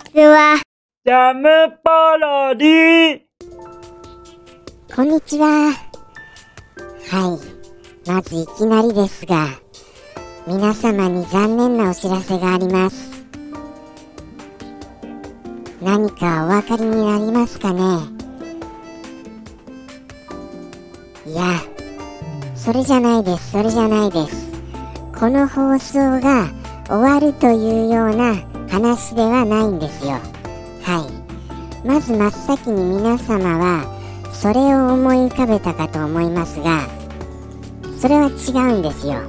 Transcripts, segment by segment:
ちは。ジャムパロディこんにちは。はい。まずいきなりですが、皆様に残念なお知らせがあります。何かお分かりになりますかね？いや、それじゃないです、それじゃないです。この放送が終わるというような話ではないんですよ。はい。まず真っ先に皆様は、それを思い浮かべたかと思いますがそれは違うんですよ。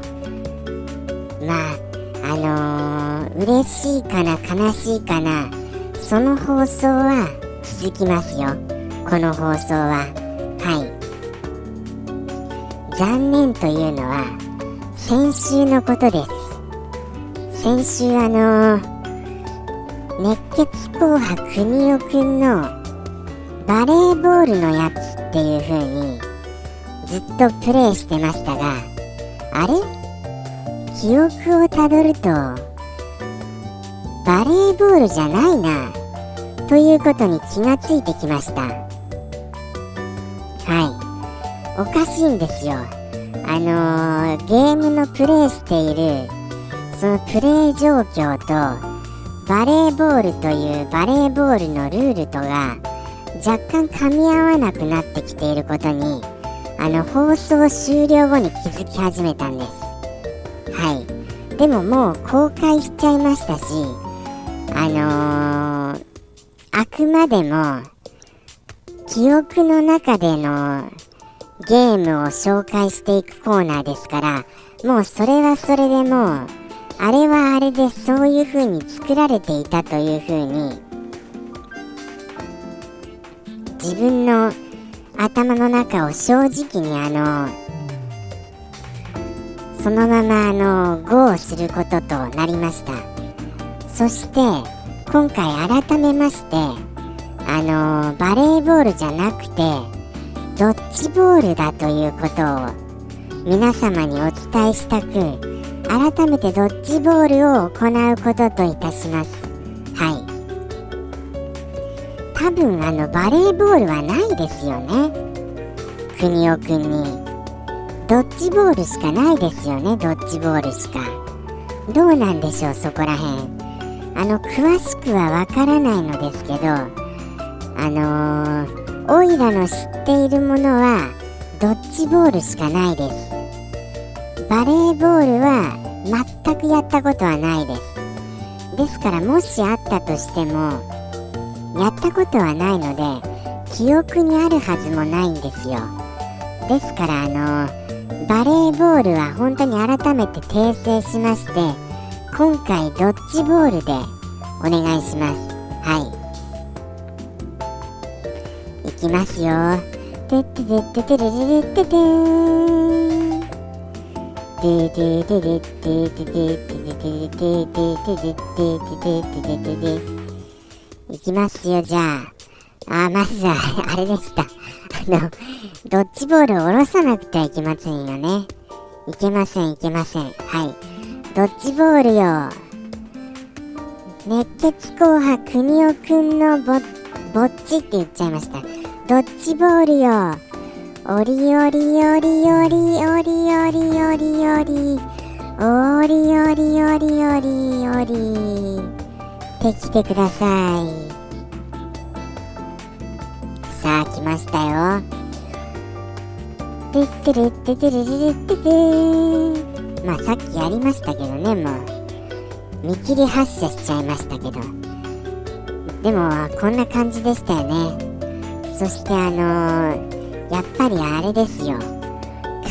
まああのー、嬉しいかな悲しいかなその放送は続きますよ。この放送は。はい。残念というのは先週のことです。先週あのー、熱血紅白国尾くんのバレーボールのやつっていう風にずっとプレイしてましたがあれ？記憶をたどるとバレーボールじゃないなということに気がついてきました。はい。おかしいんですよ。あのー、ゲームのプレイしているそのプレイ状況とバレーボールというバレーボールのルールとが若干噛み合わなくなってきていることにあの放送終了後に気づき始めたんです。はい。でももう公開しちゃいましたしあのー、あくまでも記憶の中でのゲームを紹介していくコーナーですからもうそれはそれでもうあれはあれでそういう風に作られていたという風に自分の頭の中を正直にあのそのままあの GO することとなりました。そして今回改めましてあのバレーボールじゃなくてドッジボールだということを皆様にお伝えしたく改めてドッジボールを行うことといたします。はい。多分あのバレーボールはないですよね。国尾くんにドッジボールしかないですよね。ドッジボールしか。どうなんでしょうそこらへんあの詳しくはわからないのですけどあのー、オイラの知っているものはドッジボールしかないです。バレーボールは全くやったことはないです。ですからもしあったとしてもやったことはないので記憶にあるはずもないんですよ。ですからあのバレーボールは本当に改めて訂正しまして今回ドッジボールでお願いします。はい。いきますよ。てっててっててれれれっててん。いきますよ、じゃあ。あ、まずは、あれでした。あの、ドッジボールを下ろさなくてはいけませんよね。いけません、いけません。はい。ドッジボールよ。熱血紅白国尾くんのぼ、ぼっちって言っちゃいました。ドッジボールよ。おりおりおりおりおりおりおりおりおりおりおりおりおりってきてくださいさあ来ましたよてってるっててるるるっててまあさっきやりましたけどねもう見切り発車しちゃいましたけどでもこんな感じでしたよねそしてあのー、やっぱりあれですよ。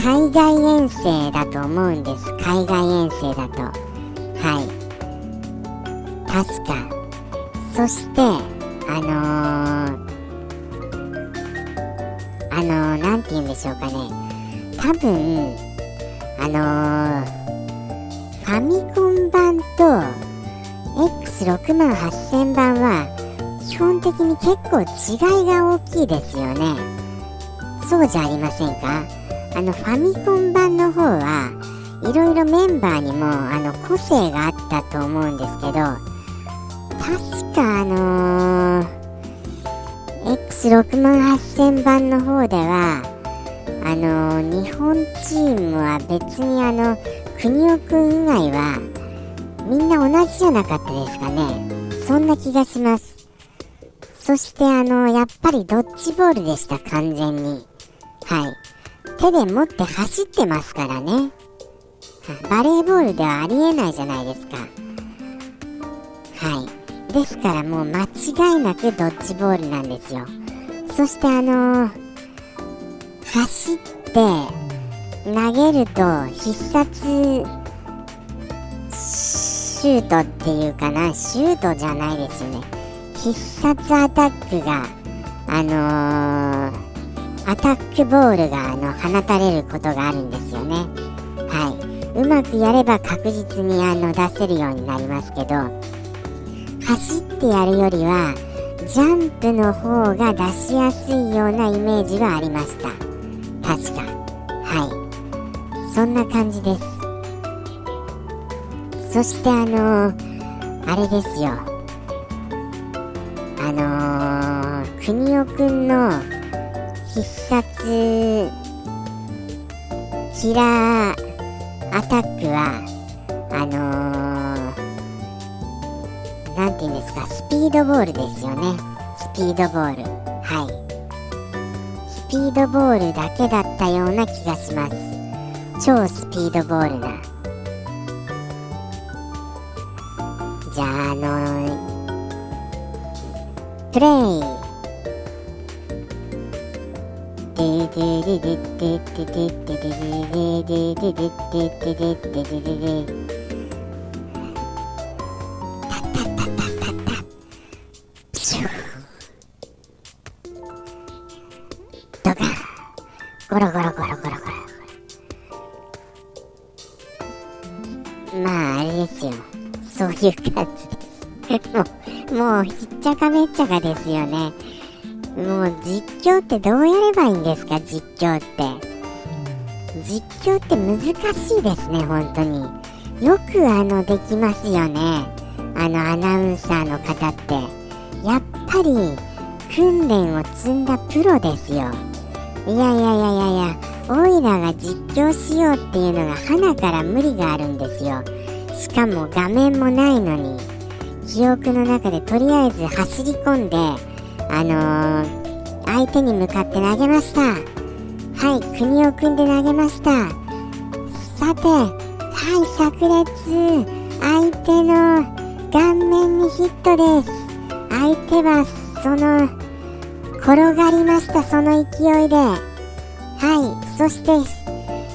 海外遠征だと思うんです。海外遠征だと。はい。確か。そしてあのー、あのー、なんて言うんでしょうかね。多分あのー、ファミコン版と X68000 番は基本的に結構違いが大きいですよね。そうじゃありませんか？あのファミコン版の方はいろいろメンバーにもあの個性があったと思うんですけど確かあのー、X6 万8000番の方ではあのー、日本チームは別にあの国尾くん以外はみんな同じじゃなかったですかね。そんな気がします。そしてあのやっぱりドッジボールでした完全に。はい。手で持って走ってますからね。バレーボールではありえないじゃないですか。はい。ですからもう間違いなくドッジボールなんですよ。そしてあのー、走って投げると必殺シュートっていうかなシュートじゃないですよね。必殺アタックがあのー、アタックボールがあの放たれることがあるんですよね。はい。うまくやれば確実にあの出せるようになりますけど走ってやるよりはジャンプの方が出しやすいようなイメージはありました。確か。はい。そんな感じです。そしてあのー、あれですよ。あのー、国尾くんの必殺キラーアタックはあのー、なんて言うんですかスピードボールですよね。スピードボールはい。スピードボールだけだったような気がします。超スピードボールなじゃああのー、プレイ。ゴロゴロゴロゴロゴロまああれですよそういう感じですもうもうひっちゃかめっちゃかですよねもう実況ってどうやればいいんですか？実況って。実況って難しいですね本当に。よくあのできますよね。あのアナウンサーの方って。やっぱり訓練を積んだプロですよ。いやいやいやいやいやオイラが実況しようっていうのが花から無理があるんですよ。しかも画面もないのに記憶の中でとりあえず走り込んであのー、相手に向かって投げました。はい国を組んで投げました。さてはい炸裂。相手の顔面にヒットです。相手はその転がりましたその勢いで。はいそして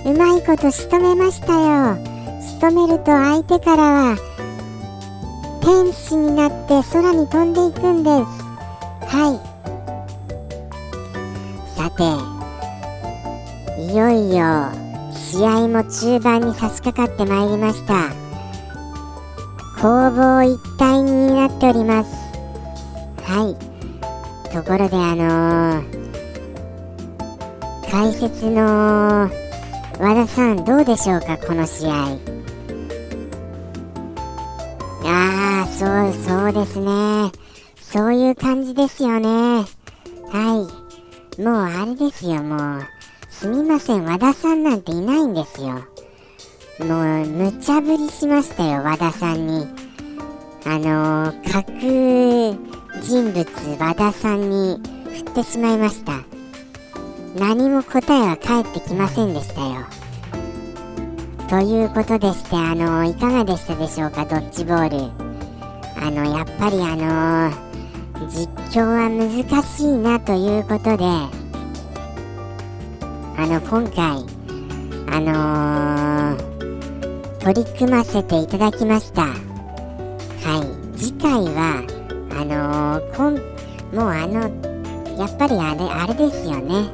うまいこと仕留めましたよ。仕留めると相手からは天使になって空に飛んでいくんです。はい。さていよいよ試合も中盤に差し掛かってまいりました。攻防一体になっております。はい。ところであのー、解説の和田さんどうでしょうかこの試合。ああそうそうですね。そういう感じですよね。はい。もうあれですよ、もう。すみません、和田さんなんていないんですよ。もう、無茶ぶりしましたよ、和田さんに。あのー、架空人物和田さんに振ってしまいました。何も答えは返ってきませんでしたよ。ということでして、あのー、いかがでしたでしょうか、ドッジボール。あの、やっぱりあのー実況は難しいなということであの今回あのー、取り組ませていただきました。はい。次回はあのー、こんもうあのやっぱりあれあれですよね。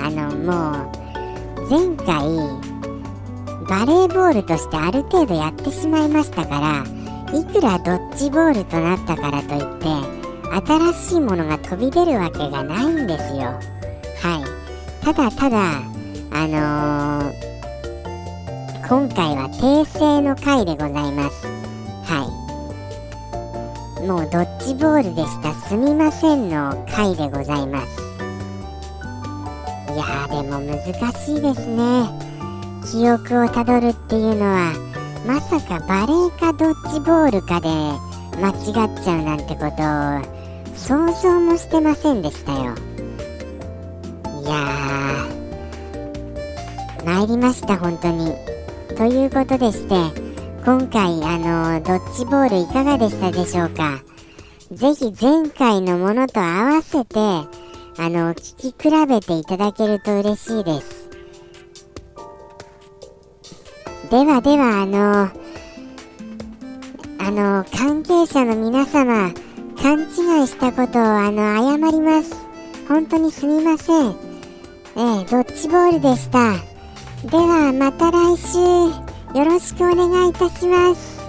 あのもう前回バレーボールとしてある程度やってしまいましたからいくらドッジボールとなったからといって新しいものが飛び出るわけがないんですよ。はい。ただただ、あのー、今回は訂正の回でございます。はい。もうドッジボールでしたすみませんの回でございますいやーでも難しいですね記憶をたどるっていうのはまさかバレーかドッジボールかで間違っちゃうなんてことを想像もしてませんでしたよ。いやー参りました本当に。ということでして今回あのドッジボールいかがでしたでしょうか？ぜひ前回のものと合わせてあの聞き比べていただけると嬉しいです。ではではあのの関係者の皆様勘違いしたことをあの謝ります。本当にすみません。ええドッジボールでした。ではまた来週よろしくお願いいたします。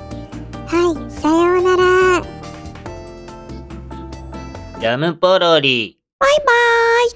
はいさようなら。ジャムポロリ。バイバーイ